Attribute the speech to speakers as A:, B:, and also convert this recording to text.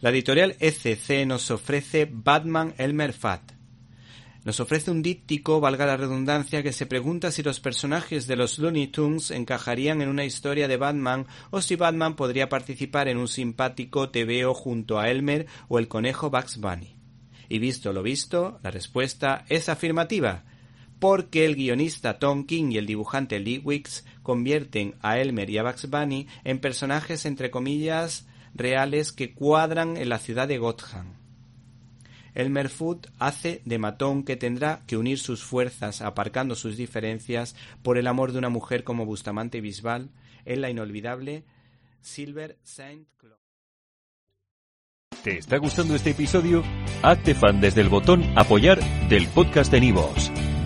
A: La editorial ECC nos ofrece Batman Elmer Fat. Nos ofrece un díptico, valga la redundancia, que se pregunta si los personajes de los Looney Tunes encajarían en una historia de Batman o si Batman podría participar en un simpático tebeo junto a Elmer o el conejo Bugs Bunny. Y visto lo visto, la respuesta es afirmativa, porque el guionista Tom King y el dibujante Lee Wicks convierten a Elmer y a Bugs Bunny en personajes entre comillas reales que cuadran en la ciudad de Gotham. Elmer Fudd hace de matón que tendrá que unir sus fuerzas aparcando sus diferencias por el amor de una mujer como Bustamante Bisbal en la inolvidable Silver Saint Claude.
B: ¿Te está gustando este episodio? Hazte fan desde el botón Apoyar del podcast de Nivos.